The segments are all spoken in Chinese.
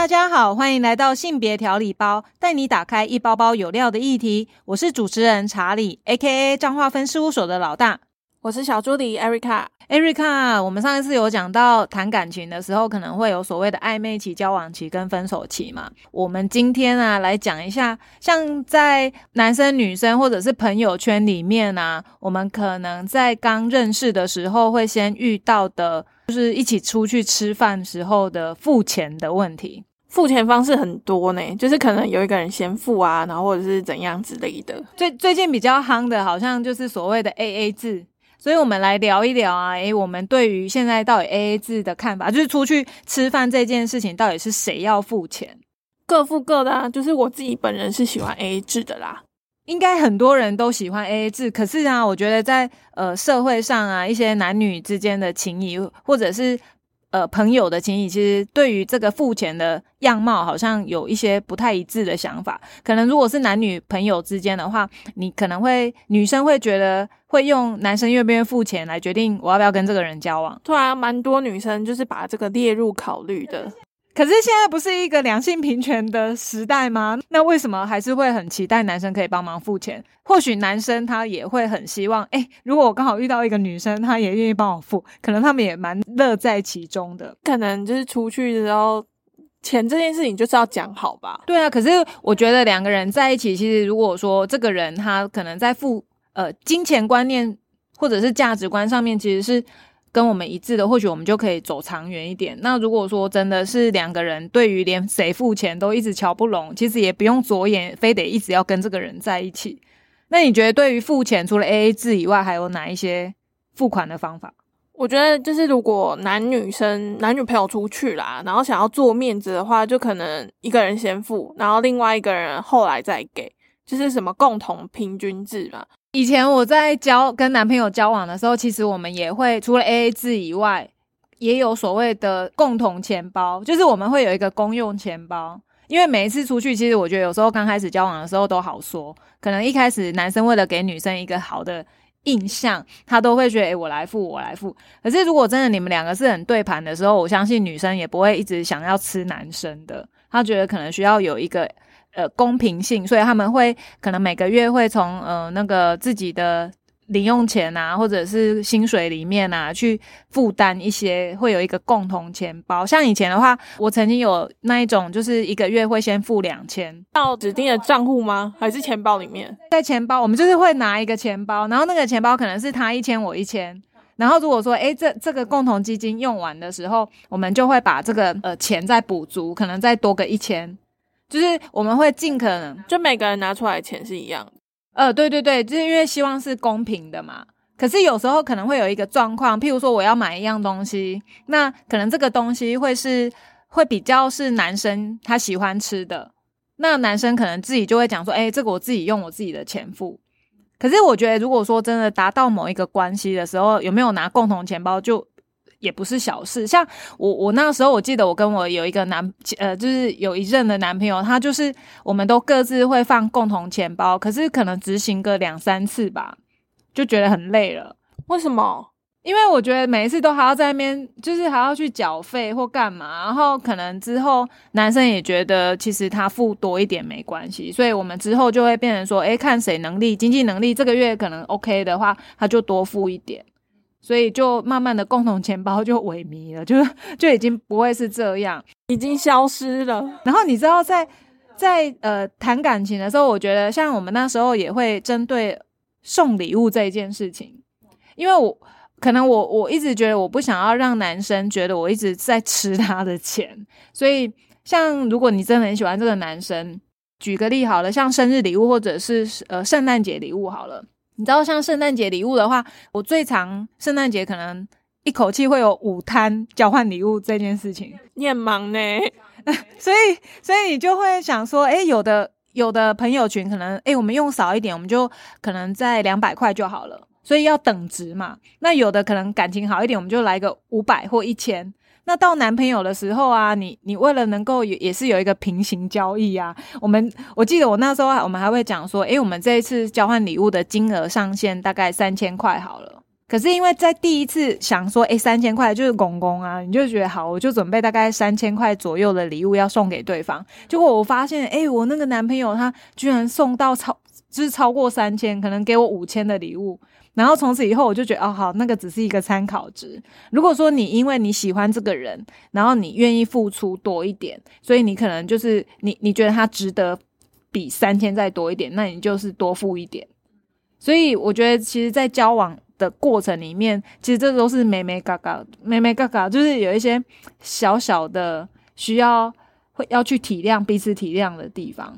大家好，欢迎来到性别调理包，带你打开一包包有料的议题。我是主持人查理，A.K.A. 彰化分事务所的老大。我是小助理 Erica。Erica，我们上一次有讲到谈感情的时候，可能会有所谓的暧昧期、交往期跟分手期嘛。我们今天啊，来讲一下，像在男生、女生或者是朋友圈里面啊，我们可能在刚认识的时候会先遇到的。就是一起出去吃饭时候的付钱的问题，付钱方式很多呢，就是可能有一个人先付啊，然后或者是怎样之类的。最最近比较夯的，好像就是所谓的 A A 制，所以我们来聊一聊啊，诶，我们对于现在到底 A A 制的看法，就是出去吃饭这件事情，到底是谁要付钱？各付各的啊，就是我自己本人是喜欢 A A 制的啦。应该很多人都喜欢 A A 制，可是啊，我觉得在呃社会上啊，一些男女之间的情谊，或者是呃朋友的情谊，其实对于这个付钱的样貌，好像有一些不太一致的想法。可能如果是男女朋友之间的话，你可能会女生会觉得会用男生愿不愿意付钱来决定我要不要跟这个人交往。突然，蛮多女生就是把这个列入考虑的。可是现在不是一个两性平权的时代吗？那为什么还是会很期待男生可以帮忙付钱？或许男生他也会很希望，哎，如果我刚好遇到一个女生，她也愿意帮我付，可能他们也蛮乐在其中的。可能就是出去的时候，钱这件事情就是要讲好吧？对啊。可是我觉得两个人在一起，其实如果说这个人他可能在付呃金钱观念或者是价值观上面，其实是。跟我们一致的，或许我们就可以走长远一点。那如果说真的是两个人对于连谁付钱都一直瞧不拢，其实也不用着眼，非得一直要跟这个人在一起。那你觉得对于付钱，除了 A A 制以外，还有哪一些付款的方法？我觉得就是如果男女生男女朋友出去啦，然后想要做面子的话，就可能一个人先付，然后另外一个人后来再给，就是什么共同平均制嘛。以前我在交跟男朋友交往的时候，其实我们也会除了 A A 制以外，也有所谓的共同钱包，就是我们会有一个公用钱包。因为每一次出去，其实我觉得有时候刚开始交往的时候都好说，可能一开始男生为了给女生一个好的印象，他都会觉得诶我来付，我来付。可是如果真的你们两个是很对盘的时候，我相信女生也不会一直想要吃男生的，她觉得可能需要有一个。呃，公平性，所以他们会可能每个月会从呃那个自己的零用钱啊，或者是薪水里面啊，去负担一些，会有一个共同钱包。像以前的话，我曾经有那一种，就是一个月会先付两千到指定的账户吗？还是钱包里面？在钱包，我们就是会拿一个钱包，然后那个钱包可能是他一千我一千，然后如果说哎这这个共同基金用完的时候，我们就会把这个呃钱再补足，可能再多个一千。就是我们会尽可能，就每个人拿出来钱是一样的。呃，对对对，就是因为希望是公平的嘛。可是有时候可能会有一个状况，譬如说我要买一样东西，那可能这个东西会是会比较是男生他喜欢吃的，那男生可能自己就会讲说，哎，这个我自己用我自己的钱付。可是我觉得，如果说真的达到某一个关系的时候，有没有拿共同钱包就？也不是小事，像我我那时候我记得我跟我有一个男呃，就是有一任的男朋友，他就是我们都各自会放共同钱包，可是可能执行个两三次吧，就觉得很累了。为什么？因为我觉得每一次都还要在那边，就是还要去缴费或干嘛，然后可能之后男生也觉得其实他付多一点没关系，所以我们之后就会变成说，诶，看谁能力经济能力这个月可能 OK 的话，他就多付一点。所以就慢慢的共同钱包就萎靡了，就就已经不会是这样，已经消失了。然后你知道，在在呃谈感情的时候，我觉得像我们那时候也会针对送礼物这一件事情，因为我可能我我一直觉得我不想要让男生觉得我一直在吃他的钱，所以像如果你真的很喜欢这个男生，举个例好了，像生日礼物或者是呃圣诞节礼物好了。你知道，像圣诞节礼物的话，我最长圣诞节可能一口气会有五摊交换礼物这件事情。你很忙呢，所以所以你就会想说，哎，有的有的朋友群可能，哎，我们用少一点，我们就可能在两百块就好了，所以要等值嘛。那有的可能感情好一点，我们就来个五百或一千。那到男朋友的时候啊，你你为了能够也也是有一个平行交易啊。我们我记得我那时候我们还会讲说，诶，我们这一次交换礼物的金额上限大概三千块好了。可是因为在第一次想说，哎，三千块就是公公啊，你就觉得好，我就准备大概三千块左右的礼物要送给对方。结果我发现，哎，我那个男朋友他居然送到超，就是超过三千，可能给我五千的礼物。然后从此以后，我就觉得，哦，好，那个只是一个参考值。如果说你因为你喜欢这个人，然后你愿意付出多一点，所以你可能就是你你觉得他值得比三千再多一点，那你就是多付一点。所以我觉得，其实，在交往的过程里面，其实这都是美美嘎嘎，美美嘎嘎，就是有一些小小的需要会要去体谅彼此体谅的地方。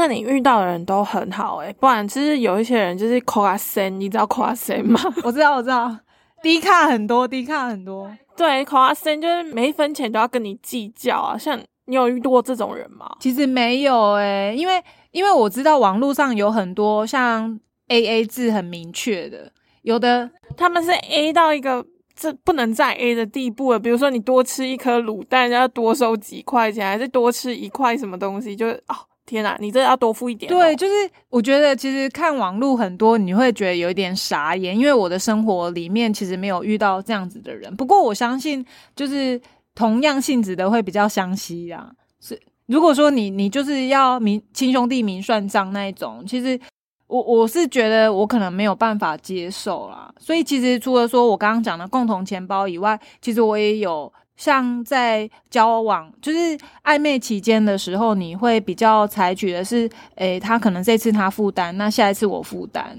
那你遇到的人都很好诶，不然其实有一些人就是夸森，你知道夸森吗？我知道，我知道，低卡很多，低卡很多。对，夸森就是每一分钱都要跟你计较啊。像你有遇到过这种人吗？其实没有诶，因为因为我知道网络上有很多像 A A 制很明确的，有的他们是 A 到一个这不能再 A 的地步了。比如说你多吃一颗卤蛋，要多收几块钱，还是多吃一块什么东西，就哦。天哪，你这要多付一点。对，就是我觉得其实看网络很多，你会觉得有一点傻眼，因为我的生活里面其实没有遇到这样子的人。不过我相信，就是同样性质的会比较相惜啊。是，如果说你你就是要明亲兄弟明算账那一种，其实我我是觉得我可能没有办法接受啦。所以其实除了说我刚刚讲的共同钱包以外，其实我也有。像在交往就是暧昧期间的时候，你会比较采取的是，诶，他可能这次他负担，那下一次我负担，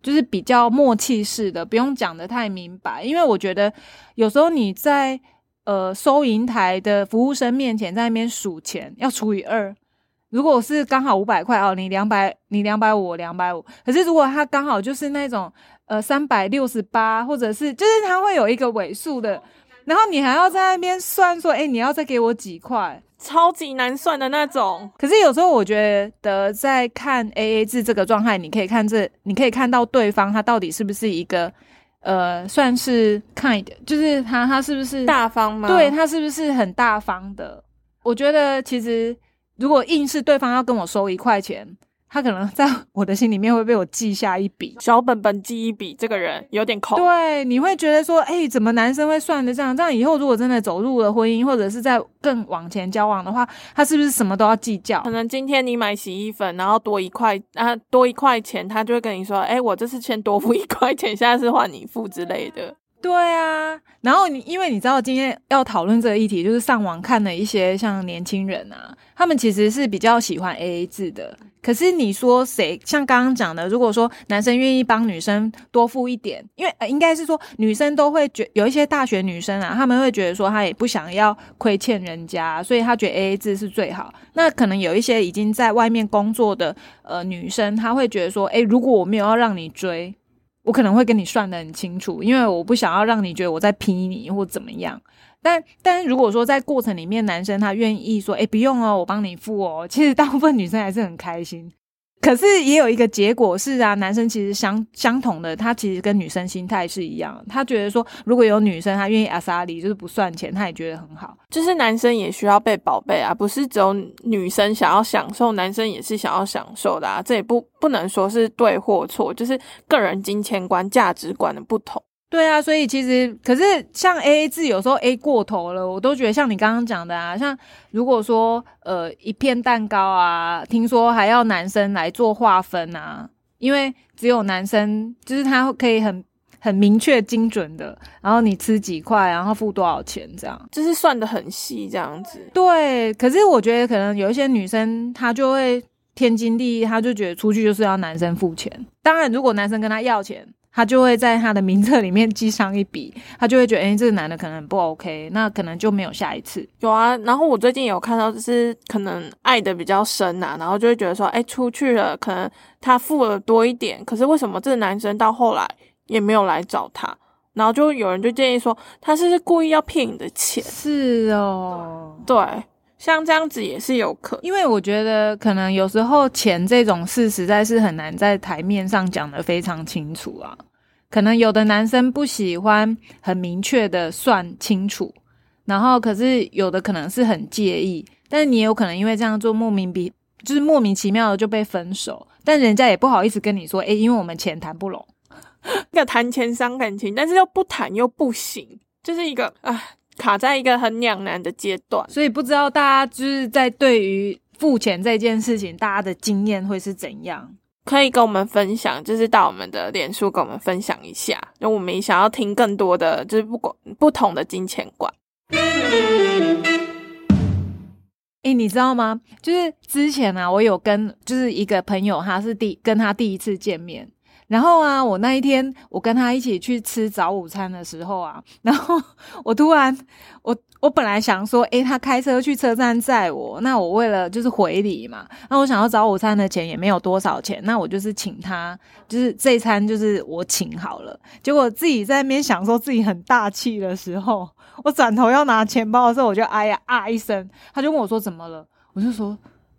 就是比较默契式的，不用讲的太明白。因为我觉得有时候你在呃收银台的服务生面前在那边数钱，要除以二。如果是刚好五百块哦，你两百，你两百五，两百五。可是如果他刚好就是那种呃三百六十八，或者是就是他会有一个尾数的。然后你还要在那边算说，哎，你要再给我几块，超级难算的那种。可是有时候我觉得，在看 A A 制这个状态，你可以看这，你可以看到对方他到底是不是一个，呃，算是 kind，就是他他是不是大方吗？对他是不是很大方的？我觉得其实如果硬是对方要跟我收一块钱。他可能在我的心里面会被我记下一笔小本本记一笔，这个人有点抠。对，你会觉得说，哎，怎么男生会算的这样？这样以后如果真的走入了婚姻，或者是在更往前交往的话，他是不是什么都要计较？可能今天你买洗衣粉，然后多一块啊，多一块钱，他就会跟你说，哎，我这次先多付一块钱，现在是换你付之类的。对啊，然后你因为你知道今天要讨论这个议题，就是上网看了一些像年轻人啊，他们其实是比较喜欢 A A 制的。可是你说谁像刚刚讲的，如果说男生愿意帮女生多付一点，因为应该是说女生都会觉有一些大学女生啊，他们会觉得说她也不想要亏欠人家，所以她觉得 A A 制是最好。那可能有一些已经在外面工作的呃女生，她会觉得说，诶，如果我没有要让你追。我可能会跟你算的很清楚，因为我不想要让你觉得我在批你或怎么样。但但是如果说在过程里面，男生他愿意说，哎，不用哦，我帮你付哦，其实大部分女生还是很开心。可是也有一个结果是啊，男生其实相相同的，他其实跟女生心态是一样，他觉得说如果有女生他愿意阿萨里，就是不算钱，他也觉得很好。就是男生也需要被宝贝啊，不是只有女生想要享受，男生也是想要享受的啊。这也不不能说是对或错，就是个人金钱观、价值观的不同。对啊，所以其实可是像 A A 制有时候 A 过头了，我都觉得像你刚刚讲的啊，像如果说呃一片蛋糕啊，听说还要男生来做划分啊，因为只有男生就是他可以很很明确精准的，然后你吃几块，然后付多少钱这样，就是算的很细这样子。对，可是我觉得可能有一些女生她就会天经地义，她就觉得出去就是要男生付钱。当然，如果男生跟她要钱。他就会在他的名册里面记上一笔，他就会觉得，哎，这个男的可能不 OK，那可能就没有下一次。有啊，然后我最近有看到，就是可能爱的比较深呐，然后就会觉得说，哎，出去了，可能他付了多一点，可是为什么这个男生到后来也没有来找他？然后就有人就建议说，他是故意要骗你的钱。是哦，对。像这样子也是有可，因为我觉得可能有时候钱这种事实在是很难在台面上讲的非常清楚啊。可能有的男生不喜欢很明确的算清楚，然后可是有的可能是很介意，但是你也有可能因为这样做莫名比就是莫名其妙的就被分手，但人家也不好意思跟你说，诶，因为我们钱谈不拢。一个谈钱伤感情，但是又不谈又不行，就是一个啊卡在一个很两难的阶段。所以不知道大家就是在对于付钱这件事情，大家的经验会是怎样？可以跟我们分享，就是到我们的脸书跟我们分享一下，就我们也想要听更多的，就是不管不同的金钱观。哎、你知道吗？就是之前啊，我有跟就是一个朋友，他是第跟他第一次见面，然后啊，我那一天我跟他一起去吃早午餐的时候啊，然后我突然我我本来想说，诶，他开车去车站载我，那我为了就是回礼嘛，那我想要早午餐的钱也没有多少钱，那我就是请他，就是这餐就是我请好了。结果自己在那边想说自己很大气的时候，我转头要拿钱包的时候，我就哎呀啊一声，他就问我说怎么了，我就说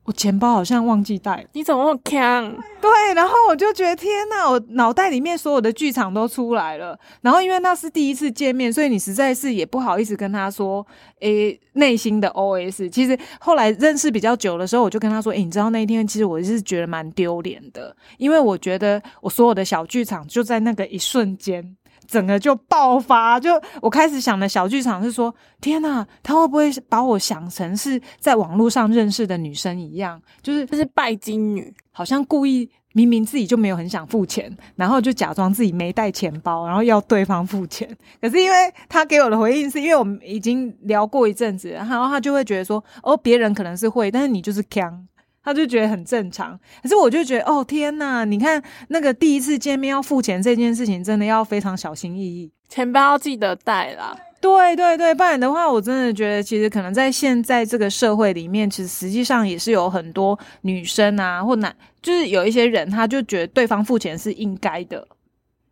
我钱包好像忘记带了。你怎么那么强？对，然后我就觉得天呐，我脑袋里面所有的剧场都出来了。然后因为那是第一次见面，所以你实在是也不好意思跟他说，诶，内心的 OS。其实后来认识比较久的时候，我就跟他说，诶，你知道那一天其实我是觉得蛮丢脸的，因为我觉得我所有的小剧场就在那个一瞬间。整个就爆发，就我开始想的小剧场是说，天呐，他会不会把我想成是在网络上认识的女生一样，就是这是拜金女，好像故意明明自己就没有很想付钱，然后就假装自己没带钱包，然后要对方付钱。可是因为他给我的回应是因为我们已经聊过一阵子，然后他就会觉得说，哦，别人可能是会，但是你就是强。他就觉得很正常，可是我就觉得，哦天呐，你看那个第一次见面要付钱这件事情，真的要非常小心翼翼，钱包要记得带啦。对对对，不然的话，我真的觉得，其实可能在现在这个社会里面，其实实际上也是有很多女生啊，或男，就是有一些人，他就觉得对方付钱是应该的。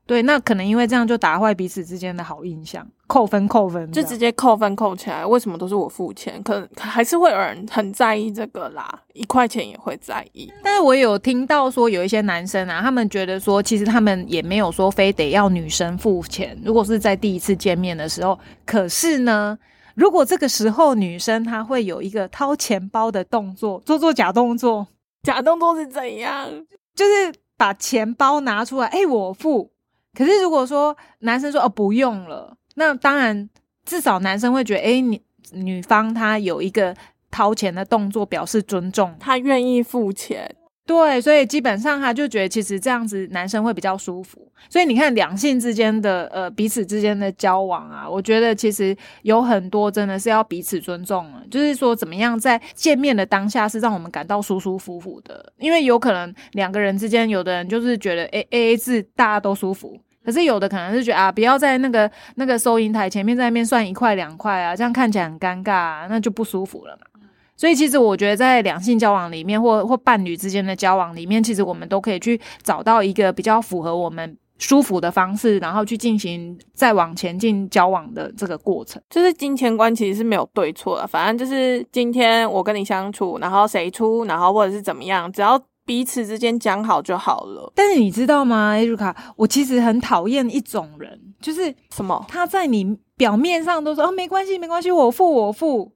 对，那可能因为这样就打坏彼此之间的好印象，扣分扣分，就直接扣分扣起来。为什么都是我付钱？可能还是会有人很在意这个啦，一块钱也会在意。但是我有听到说，有一些男生啊，他们觉得说，其实他们也没有说非得要女生付钱。如果是在第一次见面的时候，可是呢，如果这个时候女生她会有一个掏钱包的动作，做做假动作，假动作是怎样？就是把钱包拿出来，哎、我付。可是如果说男生说哦不用了，那当然至少男生会觉得，哎、你女方她有一个掏钱的动作表示尊重，她愿意付钱，对，所以基本上他就觉得其实这样子男生会比较舒服。所以你看两性之间的呃彼此之间的交往啊，我觉得其实有很多真的是要彼此尊重了，就是说怎么样在见面的当下是让我们感到舒舒服服的，因为有可能两个人之间有的人就是觉得 A A A 制大家都舒服。可是有的可能是觉得啊，不要在那个那个收银台前面在那边算一块两块啊，这样看起来很尴尬、啊，那就不舒服了嘛。所以其实我觉得在两性交往里面，或或伴侣之间的交往里面，其实我们都可以去找到一个比较符合我们舒服的方式，然后去进行再往前进交往的这个过程。就是金钱观其实是没有对错的，反正就是今天我跟你相处，然后谁出，然后或者是怎么样，只要彼此之间讲好就好了。但是你知道吗，艾瑞卡，我其实很讨厌一种人，就是什么？他在你表面上都说哦没关系没关系，我付我付，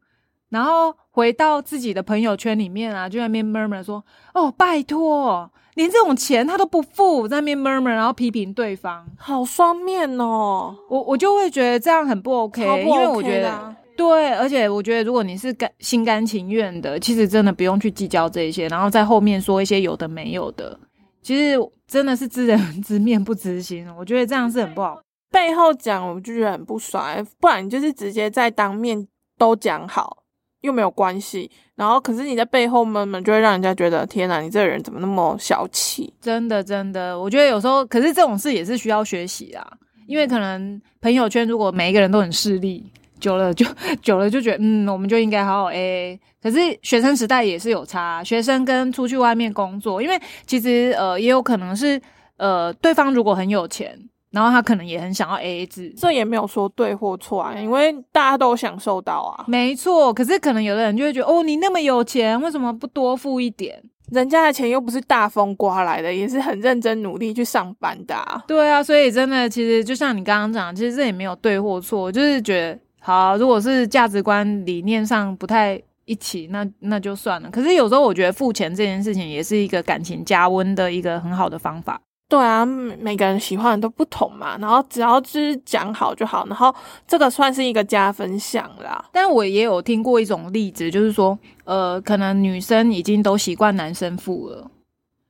然后回到自己的朋友圈里面啊，就在那边 murmur 说哦拜托，连这种钱他都不付，在那边 murmur，然后批评对方，好双面哦，我我就会觉得这样很不 OK，, 因为我觉得。对，而且我觉得，如果你是甘心甘情愿的，其实真的不用去计较这些，然后在后面说一些有的没有的，其实真的是知人 知面不知心，我觉得这样是很不好。背后讲我就觉得很不爽，不然你就是直接在当面都讲好，又没有关系。然后可是你在背后闷闷，就会让人家觉得天哪，你这个人怎么那么小气？真的，真的，我觉得有时候，可是这种事也是需要学习啊，因为可能朋友圈如果每一个人都很势利，久了就 久了就觉得，嗯，我们就应该好好 AA。可是学生时代也是有差，学生跟出去外面工作，因为其实呃也有可能是呃对方如果很有钱，然后他可能也很想要 AA 制。这也没有说对或错啊，因为大家都享受到啊。没错，可是可能有的人就会觉得，哦，你那么有钱，为什么不多付一点？人家的钱又不是大风刮来的，也是很认真努力去上班的、啊。对啊，所以真的，其实就像你刚刚讲，其实这也没有对或错，就是觉得好，如果是价值观理念上不太一起，那那就算了。可是有时候我觉得付钱这件事情也是一个感情加温的一个很好的方法。对啊，每每个人喜欢的都不同嘛，然后只要就是讲好就好，然后这个算是一个加分项啦。但我也有听过一种例子，就是说，呃，可能女生已经都习惯男生付了，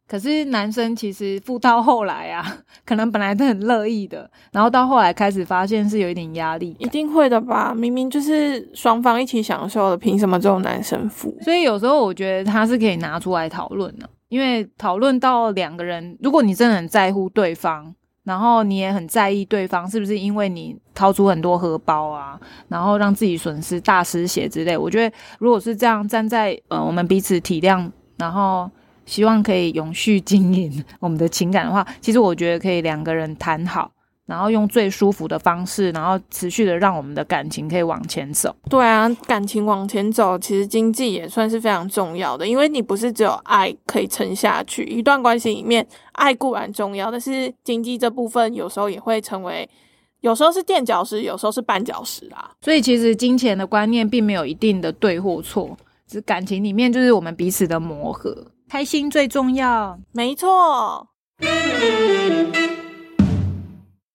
可是男生其实付到后来啊，可能本来都很乐意的，然后到后来开始发现是有一点压力一，定会的吧？明明就是双方一起享受的，凭什么只有男生付？所以有时候我觉得他是可以拿出来讨论的，因为讨论到两个人，如果你真的很在乎对方，然后你也很在意对方是不是因为你掏出很多荷包啊，然后让自己损失大失血之类，我觉得如果是这样站在呃我们彼此体谅，然后希望可以永续经营 我们的情感的话，其实我觉得可以两个人谈好，然后用最舒服的方式，然后持续的让我们的感情可以往前走。对啊，感情往前走，其实经济也算是非常重要的，因为你不是只有爱可以撑下去，一段关系里面爱固然重要，但是经济这部分有时候也会成为，有时候是垫脚石，有时候是绊脚石啊。所以其实金钱的观念并没有一定的对或错，只感情里面就是我们彼此的磨合，开心最重要。没错，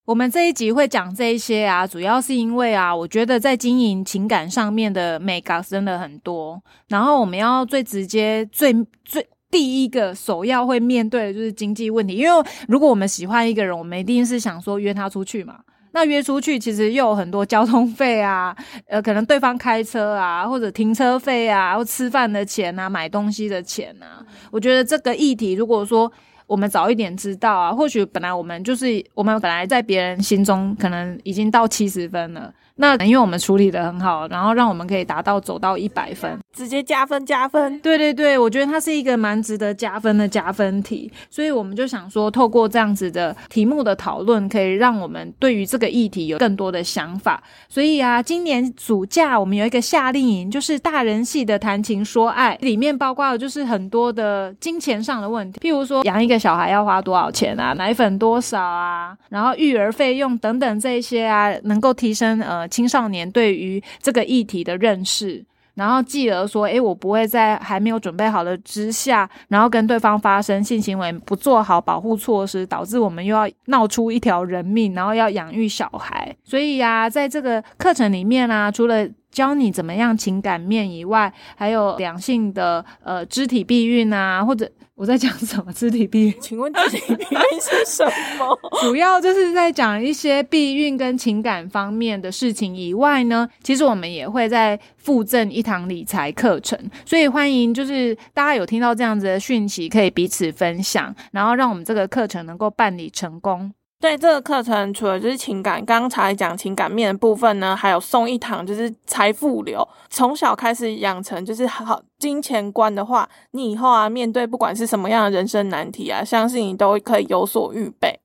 我们这一集会讲这一些啊，主要是因为啊，我觉得在经营情感上面的美感真的很多，然后我们要最直接、最最第一个首要会面对的就是经济问题，因为如果我们喜欢一个人，我们一定是想说约他出去嘛。那约出去，其实又有很多交通费啊，呃，可能对方开车啊，或者停车费啊，或吃饭的钱啊，买东西的钱啊。我觉得这个议题，如果说我们早一点知道啊，或许本来我们就是我们本来在别人心中可能已经到七十分了，那因为我们处理的很好，然后让我们可以达到走到一百分。直接加分加分。对对对，我觉得它是一个蛮值得加分的加分题，所以我们就想说，透过这样子的题目的讨论，可以让我们对于这个议题有更多的想法。所以啊，今年暑假我们有一个夏令营，就是大人系的谈情说爱，里面包括了就是很多的金钱上的问题，譬如说养一个小孩要花多少钱啊，奶粉多少啊，然后育儿费用等等这些啊，能够提升呃青少年对于这个议题的认识。然后继而说，诶，我不会在还没有准备好的之下，然后跟对方发生性行为，不做好保护措施，导致我们又要闹出一条人命，然后要养育小孩。所以呀、在这个课程里面啊，除了教你怎么样情感面以外，还有两性的呃肢体避孕啊，或者我在讲什么肢体避孕？请问肢体避孕是什么？主要就是在讲一些避孕跟情感方面的事情以外呢，其实我们也会在附赠一堂理财课程，所以欢迎就是大家有听到这样子的讯息，可以彼此分享，然后让我们这个课程能够办理成功。所以这个课程，除了就是情感，刚才讲情感面的部分呢，还有送一堂就是财富流，从小开始养成就是好金钱观的话，你以后啊面对不管是什么样的人生难题啊，相信你都可以有所预备。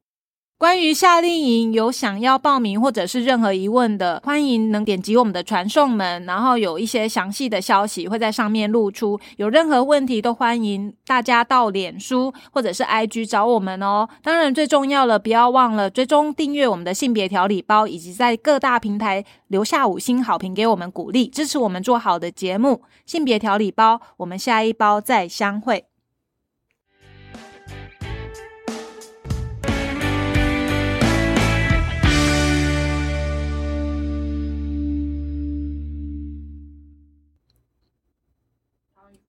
关于夏令营有想要报名或者是任何疑问的，欢迎能点击我们的传送门，然后有一些详细的消息会在上面露出。有任何问题都欢迎大家到脸书或者是 IG 找我们哦。当然最重要了，不要忘了追踪订阅我们的性别调理包，以及在各大平台留下五星好评给我们鼓励，支持我们做好的节目。性别调理包，我们下一包再相会。